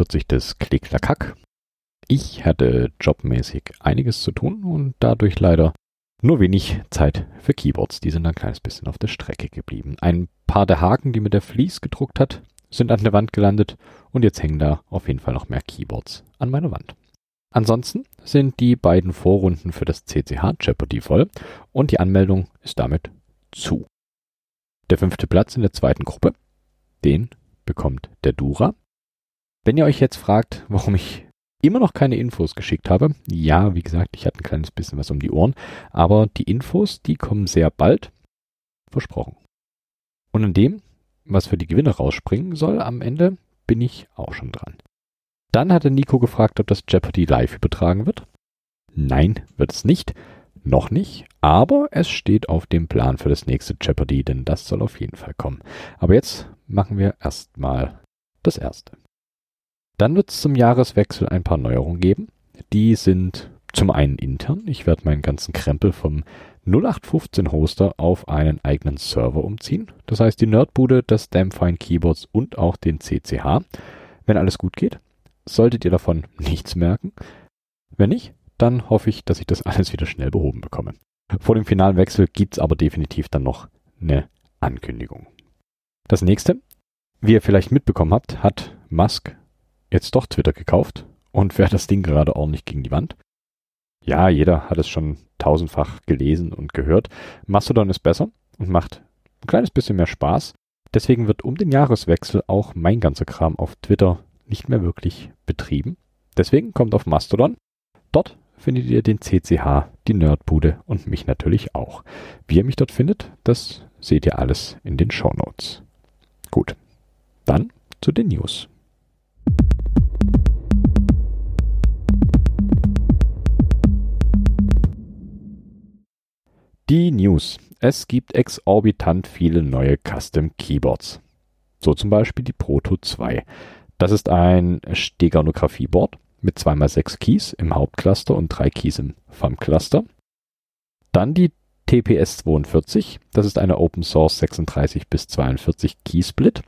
Hallo zur Nummer 48 des Klicklakack. Ich hatte jobmäßig einiges zu tun und dadurch leider nur wenig Zeit für Keyboards. Die sind ein kleines bisschen auf der Strecke geblieben. Ein paar der Haken, die mir der Fleece gedruckt hat, sind an der Wand gelandet und jetzt hängen da auf jeden Fall noch mehr Keyboards an meiner Wand. Ansonsten sind die beiden Vorrunden für das CCH Jeopardy voll und die Anmeldung ist damit zu. Der fünfte Platz in der zweiten Gruppe, den bekommt der Dura. Wenn ihr euch jetzt fragt, warum ich immer noch keine Infos geschickt habe, ja, wie gesagt, ich hatte ein kleines bisschen was um die Ohren, aber die Infos, die kommen sehr bald, versprochen. Und an dem, was für die Gewinne rausspringen soll, am Ende bin ich auch schon dran. Dann hatte Nico gefragt, ob das Jeopardy live übertragen wird. Nein, wird es nicht. Noch nicht, aber es steht auf dem Plan für das nächste Jeopardy, denn das soll auf jeden Fall kommen. Aber jetzt machen wir erstmal das erste. Dann wird es zum Jahreswechsel ein paar Neuerungen geben. Die sind zum einen intern. Ich werde meinen ganzen Krempel vom 0815 Hoster auf einen eigenen Server umziehen. Das heißt, die Nerdbude, das Damfine Keyboards und auch den CCH. Wenn alles gut geht, solltet ihr davon nichts merken. Wenn nicht, dann hoffe ich, dass ich das alles wieder schnell behoben bekomme. Vor dem finalen Wechsel gibt es aber definitiv dann noch eine Ankündigung. Das nächste, wie ihr vielleicht mitbekommen habt, hat Musk jetzt doch Twitter gekauft und fährt das Ding gerade ordentlich gegen die Wand. Ja, jeder hat es schon tausendfach gelesen und gehört. Mastodon ist besser und macht ein kleines bisschen mehr Spaß. Deswegen wird um den Jahreswechsel auch mein ganzer Kram auf Twitter nicht mehr wirklich betrieben. Deswegen kommt auf Mastodon. Dort findet ihr den CCH, die Nerdbude und mich natürlich auch. Wie ihr mich dort findet, das seht ihr alles in den Show Notes. Gut, dann zu den News. Die News. Es gibt exorbitant viele neue Custom Keyboards. So zum Beispiel die Proto 2. Das ist ein Steganographie-Board mit 2x6 Keys im Hauptcluster und 3 Keys im FAM-Cluster. Dann die TPS 42. Das ist eine Open Source 36 bis 42 Key Split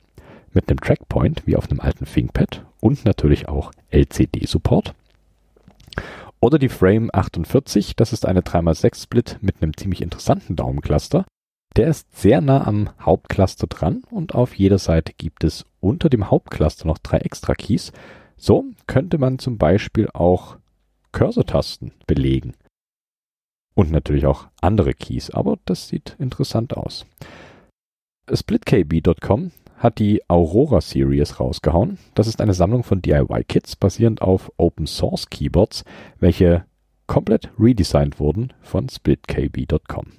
mit einem Trackpoint wie auf einem alten ThinkPad und natürlich auch LCD-Support. Oder die Frame 48, das ist eine 3x6 Split mit einem ziemlich interessanten Daumencluster. Der ist sehr nah am Hauptcluster dran und auf jeder Seite gibt es unter dem Hauptcluster noch drei extra Keys. So könnte man zum Beispiel auch Cursor-Tasten belegen. Und natürlich auch andere Keys, aber das sieht interessant aus. SplitKB.com hat die Aurora Series rausgehauen. Das ist eine Sammlung von DIY-Kits basierend auf Open Source Keyboards, welche komplett redesigned wurden von SplitKB.com.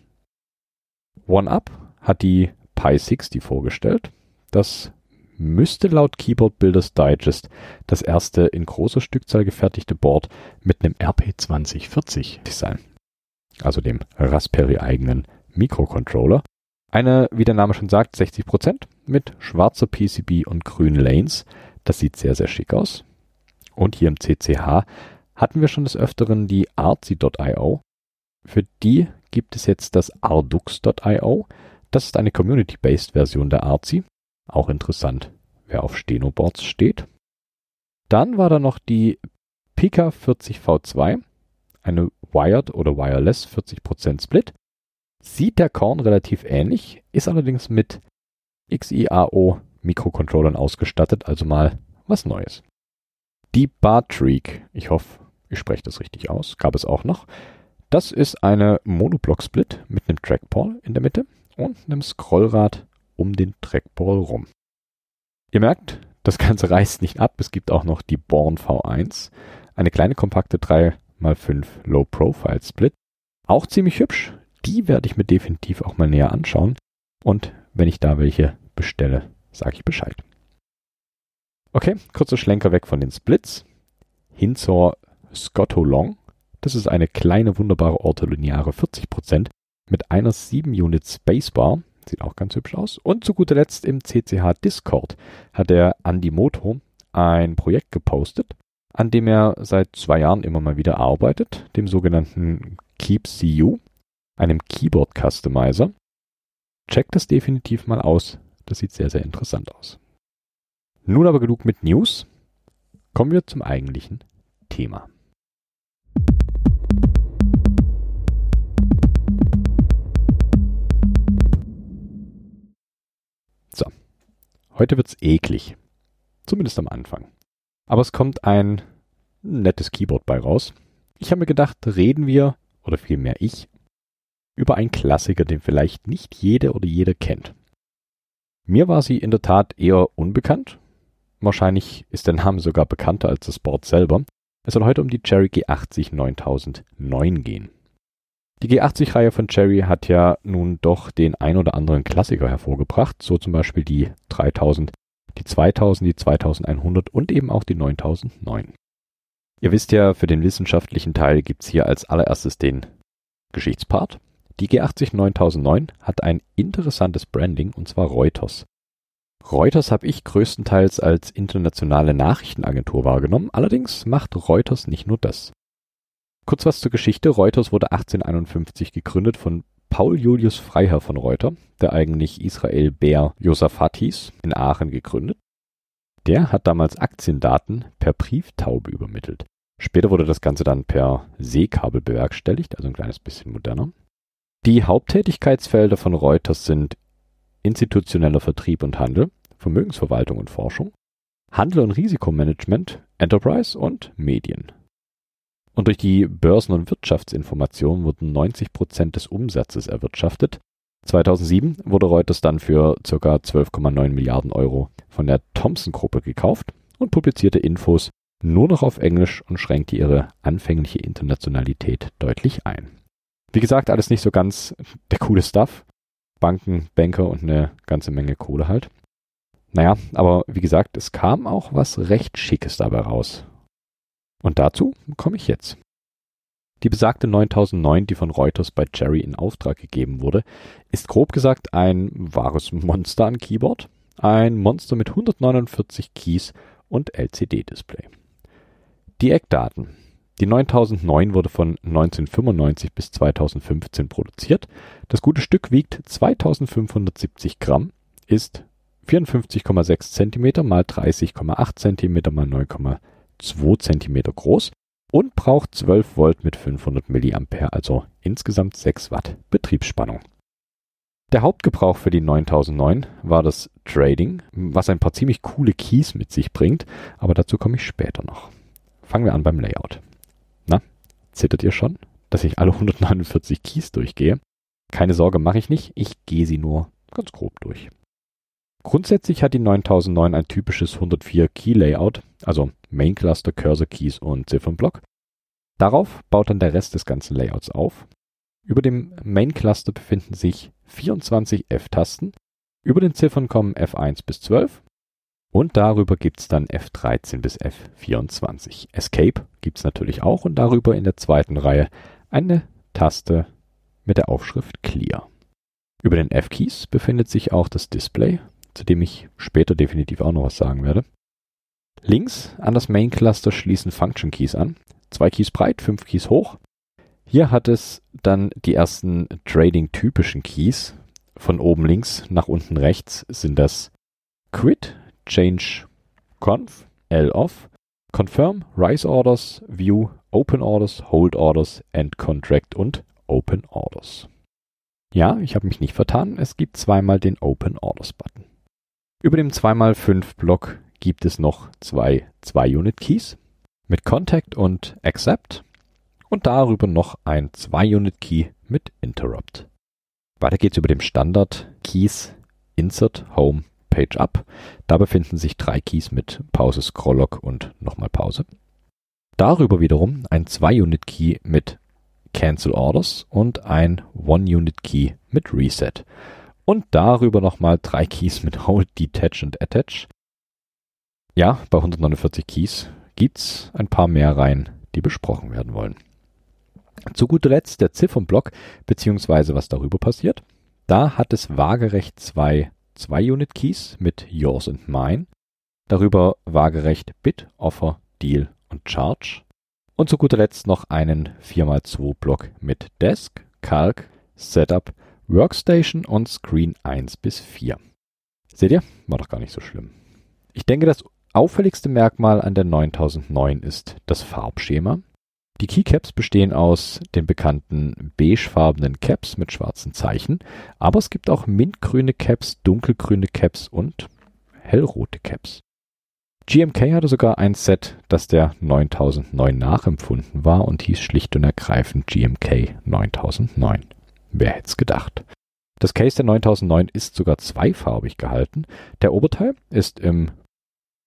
OneUp hat die Pi 60 vorgestellt. Das müsste laut Keyboard Builders Digest das erste in großer Stückzahl gefertigte Board mit einem RP2040 sein. Also dem Raspberry eigenen Mikrocontroller. Eine, wie der Name schon sagt, 60% mit schwarzer PCB und grünen Lanes. Das sieht sehr, sehr schick aus. Und hier im CCH hatten wir schon des Öfteren die Artsy.io. Für die gibt es jetzt das Ardux.io. Das ist eine Community-based Version der Artsy. Auch interessant, wer auf Stenoboards steht. Dann war da noch die Pika 40V2, eine Wired oder Wireless 40% Split. Sieht der Korn relativ ähnlich, ist allerdings mit XIAO Mikrocontrollern ausgestattet, also mal was Neues. Die Bartreak, ich hoffe, ich spreche das richtig aus, gab es auch noch. Das ist eine Monoblock-Split mit einem Trackball in der Mitte und einem Scrollrad um den Trackball rum. Ihr merkt, das Ganze reißt nicht ab. Es gibt auch noch die Born V1, eine kleine kompakte 3x5 Low-Profile-Split. Auch ziemlich hübsch. Die werde ich mir definitiv auch mal näher anschauen. Und wenn ich da welche bestelle, sage ich Bescheid. Okay, kurzer Schlenker weg von den Splits hin zur Scotto Long. Das ist eine kleine, wunderbare ortholineare 40% mit einer 7 Unit Spacebar Sieht auch ganz hübsch aus. Und zu guter Letzt im CCH Discord hat der Andi Moto ein Projekt gepostet, an dem er seit zwei Jahren immer mal wieder arbeitet, dem sogenannten Keep CU, einem Keyboard Customizer. Checkt das definitiv mal aus. Das sieht sehr, sehr interessant aus. Nun aber genug mit News. Kommen wir zum eigentlichen Thema. So, heute wird's eklig. Zumindest am Anfang. Aber es kommt ein nettes Keyboard bei raus. Ich habe mir gedacht, reden wir, oder vielmehr ich, über einen Klassiker, den vielleicht nicht jede oder jeder kennt. Mir war sie in der Tat eher unbekannt. Wahrscheinlich ist der Name sogar bekannter als das Board selber. Es soll heute um die Cherry G80 9009 gehen. Die G80-Reihe von Cherry hat ja nun doch den ein oder anderen Klassiker hervorgebracht, so zum Beispiel die 3000, die 2000, die 2100 und eben auch die 9009. Ihr wisst ja, für den wissenschaftlichen Teil gibt's hier als allererstes den Geschichtspart. Die G80 9009 hat ein interessantes Branding und zwar Reuters. Reuters habe ich größtenteils als internationale Nachrichtenagentur wahrgenommen, allerdings macht Reuters nicht nur das. Kurz was zur Geschichte. Reuters wurde 1851 gegründet von Paul Julius Freiherr von Reuter, der eigentlich Israel Bär Josaphat hieß, in Aachen gegründet. Der hat damals Aktiendaten per Brieftaube übermittelt. Später wurde das Ganze dann per Seekabel bewerkstelligt, also ein kleines bisschen moderner. Die Haupttätigkeitsfelder von Reuters sind institutioneller Vertrieb und Handel, Vermögensverwaltung und Forschung, Handel und Risikomanagement, Enterprise und Medien. Und durch die Börsen- und Wirtschaftsinformation wurden 90 Prozent des Umsatzes erwirtschaftet. 2007 wurde Reuters dann für ca. 12,9 Milliarden Euro von der Thomson-Gruppe gekauft und publizierte Infos nur noch auf Englisch und schränkte ihre anfängliche Internationalität deutlich ein. Wie gesagt, alles nicht so ganz der coole Stuff. Banken, Banker und eine ganze Menge Kohle halt. Naja, aber wie gesagt, es kam auch was recht Schickes dabei raus. Und dazu komme ich jetzt. Die besagte 9009, die von Reuters bei Cherry in Auftrag gegeben wurde, ist grob gesagt ein wahres Monster an Keyboard. Ein Monster mit 149 Keys und LCD-Display. Die Eckdaten. Die 9009 wurde von 1995 bis 2015 produziert. Das gute Stück wiegt 2570 Gramm, ist 54,6 cm mal 30,8 cm mal 9,2 cm groß und braucht 12 Volt mit 500 mA, also insgesamt 6 Watt Betriebsspannung. Der Hauptgebrauch für die 9009 war das Trading, was ein paar ziemlich coole Keys mit sich bringt, aber dazu komme ich später noch. Fangen wir an beim Layout. Zittert ihr schon, dass ich alle 149 Keys durchgehe? Keine Sorge, mache ich nicht. Ich gehe sie nur ganz grob durch. Grundsätzlich hat die 9009 ein typisches 104 Key Layout, also Main Cluster, Cursor Keys und Ziffernblock. Darauf baut dann der Rest des ganzen Layouts auf. Über dem Main Cluster befinden sich 24 F-Tasten. Über den Ziffern kommen F1 bis 12 und darüber gibt's dann F13 bis F24. Escape gibt's natürlich auch und darüber in der zweiten Reihe eine Taste mit der Aufschrift Clear. Über den F-Keys befindet sich auch das Display, zu dem ich später definitiv auch noch was sagen werde. Links an das Main Cluster schließen Function Keys an. Zwei Keys breit, fünf Keys hoch. Hier hat es dann die ersten Trading-typischen Keys. Von oben links nach unten rechts sind das Quit, change conf, L off, confirm, rise orders, view, open orders, hold orders, end contract und open orders. Ja, ich habe mich nicht vertan, es gibt zweimal den Open Orders Button. Über dem 2x5 Block gibt es noch zwei 2-Unit-Keys mit Contact und Accept und darüber noch ein 2-Unit-Key mit Interrupt. Weiter geht's über dem Standard Keys Insert, Home, Page Up. Da befinden sich drei Keys mit Pause, Scrolllock und nochmal Pause. Darüber wiederum ein 2-Unit-Key mit Cancel Orders und ein 1-Unit-Key mit Reset. Und darüber nochmal drei Keys mit Hold, Detach und Attach. Ja, bei 149 Keys gibt's ein paar mehr Reihen, die besprochen werden wollen. Zu guter Letzt der Ziffernblock, beziehungsweise was darüber passiert. Da hat es waagerecht zwei zwei Unit Keys mit Yours and Mine, darüber waagerecht Bit, Offer, Deal und Charge und zu guter Letzt noch einen 4x2 Block mit Desk, Calc, Setup, Workstation und Screen 1 bis 4. Seht ihr? War doch gar nicht so schlimm. Ich denke, das auffälligste Merkmal an der 9009 ist das Farbschema. Die Keycaps bestehen aus den bekannten beigefarbenen Caps mit schwarzen Zeichen, aber es gibt auch mintgrüne Caps, dunkelgrüne Caps und hellrote Caps. GMK hatte sogar ein Set, das der 9009 nachempfunden war und hieß schlicht und ergreifend GMK 9009. Wer hätte es gedacht? Das Case der 9009 ist sogar zweifarbig gehalten. Der Oberteil ist im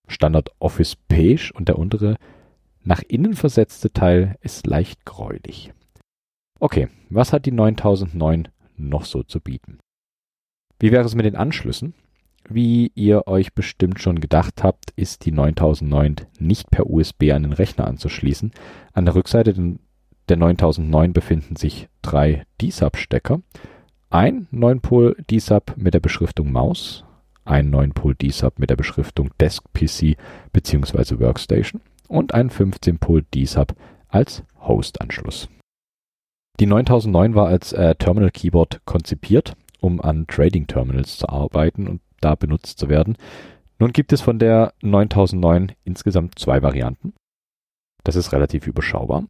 Standard Office Beige und der untere nach innen versetzte Teil ist leicht gräulich. Okay, was hat die 9009 noch so zu bieten? Wie wäre es mit den Anschlüssen? Wie ihr euch bestimmt schon gedacht habt, ist die 9009 nicht per USB an den Rechner anzuschließen. An der Rückseite der 9009 befinden sich drei D-Sub-Stecker. Ein 9-Pol D-Sub mit der Beschriftung Maus, ein 9-Pol D-Sub mit der Beschriftung Desk PC bzw. Workstation und ein 15-Pol D-Sub als Host-Anschluss. Die 9009 war als äh, Terminal Keyboard konzipiert, um an Trading Terminals zu arbeiten und da benutzt zu werden. Nun gibt es von der 9009 insgesamt zwei Varianten. Das ist relativ überschaubar.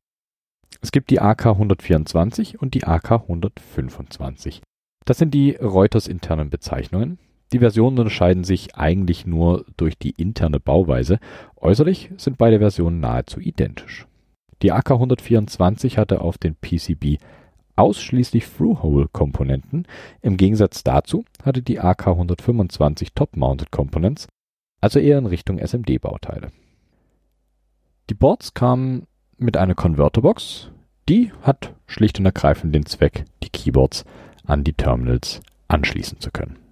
Es gibt die AK 124 und die AK 125. Das sind die Reuters internen Bezeichnungen. Die Versionen unterscheiden sich eigentlich nur durch die interne Bauweise. Äußerlich sind beide Versionen nahezu identisch. Die AK 124 hatte auf den PCB ausschließlich Through-Hole-Komponenten. Im Gegensatz dazu hatte die AK 125 Top-Mounted Components, also eher in Richtung SMD-Bauteile. Die Boards kamen mit einer Converterbox. Die hat schlicht und ergreifend den Zweck, die Keyboards an die Terminals anschließen zu können.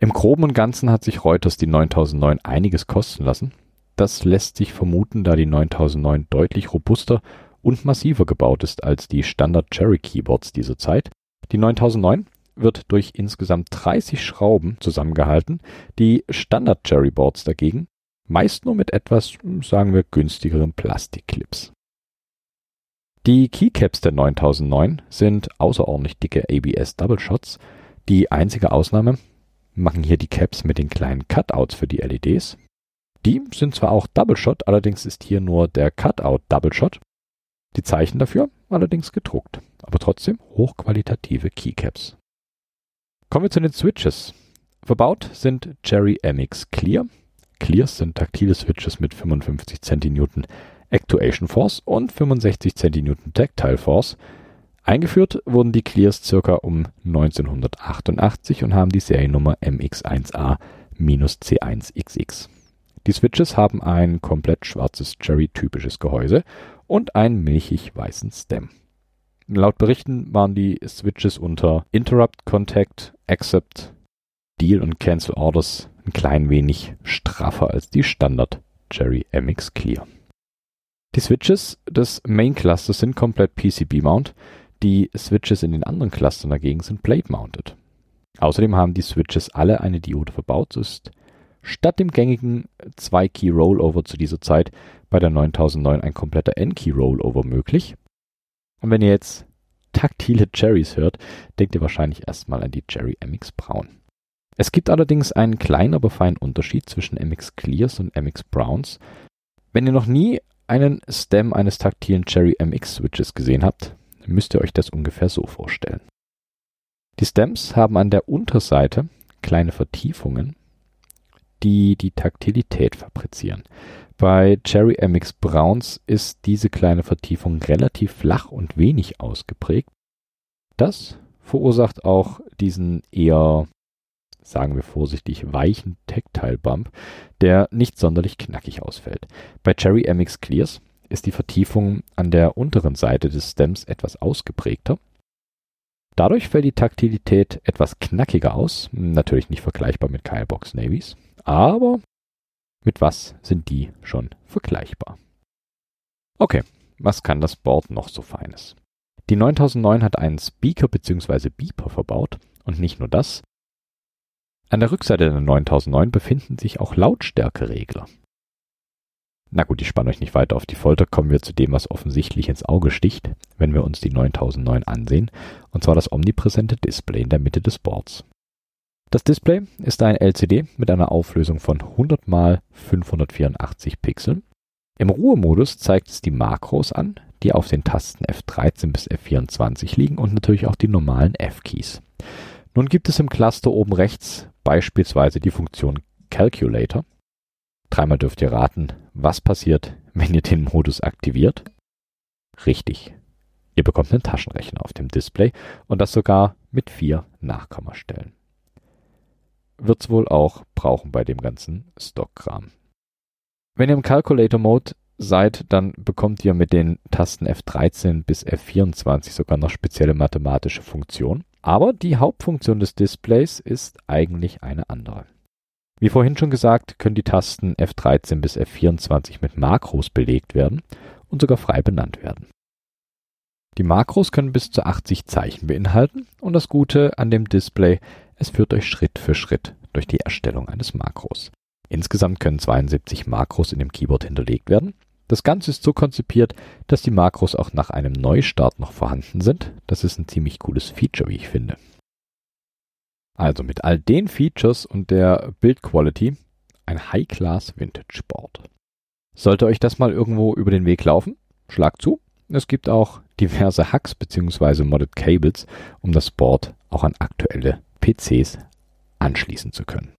Im Groben und Ganzen hat sich Reuters die 9009 einiges kosten lassen. Das lässt sich vermuten, da die 9009 deutlich robuster und massiver gebaut ist als die Standard Cherry Keyboards dieser Zeit. Die 9009 wird durch insgesamt 30 Schrauben zusammengehalten, die Standard Cherry Boards dagegen meist nur mit etwas, sagen wir, günstigeren Plastikclips. Die Keycaps der 9009 sind außerordentlich dicke ABS Double Shots. Die einzige Ausnahme machen hier die Caps mit den kleinen Cutouts für die LEDs. Die sind zwar auch Double Shot, allerdings ist hier nur der Cutout Double Shot die Zeichen dafür allerdings gedruckt, aber trotzdem hochqualitative Keycaps. Kommen wir zu den Switches. Verbaut sind Cherry MX Clear. Clears sind taktile Switches mit 55 cN Actuation Force und 65 cN Tactile Force. Eingeführt wurden die Clears circa um 1988 und haben die Seriennummer MX1A-C1XX. Die Switches haben ein komplett schwarzes Cherry-typisches Gehäuse und einen milchig-weißen Stem. Laut Berichten waren die Switches unter Interrupt, Contact, Accept, Deal und Cancel Orders ein klein wenig straffer als die Standard Cherry MX Clear. Die Switches des Main Clusters sind komplett PCB-mount, die Switches in den anderen Clustern dagegen sind Plate-mounted. Außerdem haben die Switches alle eine Diode verbaut, so ist statt dem gängigen 2-Key Rollover zu dieser Zeit bei der 9009 ein kompletter N-Key Rollover möglich. Und wenn ihr jetzt taktile Cherries hört, denkt ihr wahrscheinlich erstmal an die Cherry MX Braun. Es gibt allerdings einen kleinen, aber feinen Unterschied zwischen MX Clears und MX Browns. Wenn ihr noch nie einen Stem eines taktilen Cherry MX Switches gesehen habt, müsst ihr euch das ungefähr so vorstellen. Die Stems haben an der Unterseite kleine Vertiefungen, die die Taktilität fabrizieren. Bei Cherry MX Browns ist diese kleine Vertiefung relativ flach und wenig ausgeprägt. Das verursacht auch diesen eher, sagen wir vorsichtig, weichen Tactile Bump, der nicht sonderlich knackig ausfällt. Bei Cherry MX Clears ist die Vertiefung an der unteren Seite des Stems etwas ausgeprägter. Dadurch fällt die Taktilität etwas knackiger aus, natürlich nicht vergleichbar mit Kylebox Navies. Aber mit was sind die schon vergleichbar? Okay, was kann das Board noch so Feines? Die 9009 hat einen Speaker bzw. Beeper verbaut und nicht nur das. An der Rückseite der 9009 befinden sich auch Lautstärkeregler. Na gut, ich spanne euch nicht weiter auf die Folter, kommen wir zu dem, was offensichtlich ins Auge sticht, wenn wir uns die 9009 ansehen, und zwar das omnipräsente Display in der Mitte des Boards. Das Display ist ein LCD mit einer Auflösung von 100 x 584 Pixeln. Im Ruhemodus zeigt es die Makros an, die auf den Tasten F13 bis F24 liegen und natürlich auch die normalen F-Keys. Nun gibt es im Cluster oben rechts beispielsweise die Funktion Calculator. Dreimal dürft ihr raten, was passiert, wenn ihr den Modus aktiviert. Richtig. Ihr bekommt einen Taschenrechner auf dem Display und das sogar mit vier Nachkommastellen. Wird's wohl auch brauchen bei dem ganzen Stockkram. Wenn ihr im Calculator Mode seid, dann bekommt ihr mit den Tasten F13 bis F24 sogar noch spezielle mathematische Funktionen. Aber die Hauptfunktion des Displays ist eigentlich eine andere. Wie vorhin schon gesagt, können die Tasten F13 bis F24 mit Makros belegt werden und sogar frei benannt werden. Die Makros können bis zu 80 Zeichen beinhalten und das Gute an dem Display, es führt euch Schritt für Schritt durch die Erstellung eines Makros. Insgesamt können 72 Makros in dem Keyboard hinterlegt werden. Das Ganze ist so konzipiert, dass die Makros auch nach einem Neustart noch vorhanden sind. Das ist ein ziemlich cooles Feature, wie ich finde. Also mit all den Features und der Bildquality ein High-Class Vintage Board. Sollte euch das mal irgendwo über den Weg laufen, schlag zu. Es gibt auch diverse Hacks bzw. Modded Cables, um das Board auch an aktuelle PCs anschließen zu können.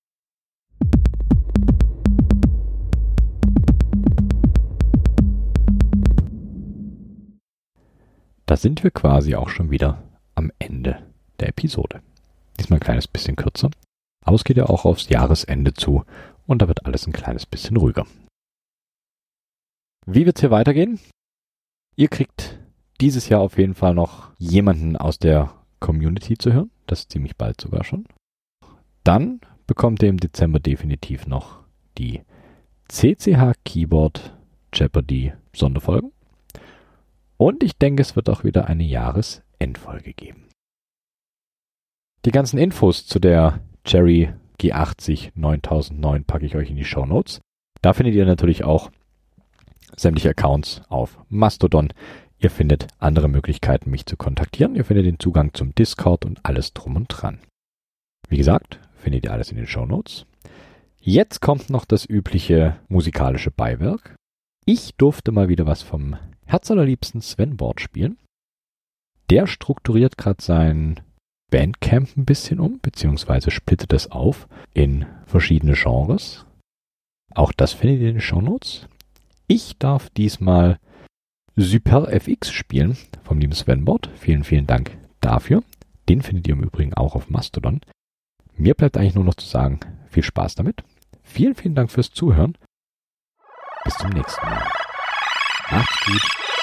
Da sind wir quasi auch schon wieder am Ende der Episode. Diesmal ein kleines bisschen kürzer. Aber es geht ja auch aufs Jahresende zu und da wird alles ein kleines bisschen ruhiger. Wie wird es hier weitergehen? Ihr kriegt dieses Jahr auf jeden Fall noch jemanden aus der Community zu hören. Das ist ziemlich bald sogar schon. Dann bekommt ihr im Dezember definitiv noch die CCH Keyboard Jeopardy Sonderfolgen. Und ich denke, es wird auch wieder eine Jahresendfolge geben. Die ganzen Infos zu der Cherry G80 9009 packe ich euch in die Show Notes. Da findet ihr natürlich auch sämtliche Accounts auf Mastodon. Ihr findet andere Möglichkeiten, mich zu kontaktieren. Ihr findet den Zugang zum Discord und alles drum und dran. Wie gesagt, findet ihr alles in den Show Notes. Jetzt kommt noch das übliche musikalische Beiwerk. Ich durfte mal wieder was vom herzallerliebsten Sven Board spielen. Der strukturiert gerade sein Bandcamp ein bisschen um, beziehungsweise splittet es auf in verschiedene Genres. Auch das findet ihr in den Shownotes. Ich darf diesmal Super FX spielen vom lieben Sven Bord. Vielen, vielen Dank dafür. Den findet ihr im Übrigen auch auf Mastodon. Mir bleibt eigentlich nur noch zu sagen, viel Spaß damit. Vielen, vielen Dank fürs Zuhören. Bis zum nächsten Mal. Macht's gut.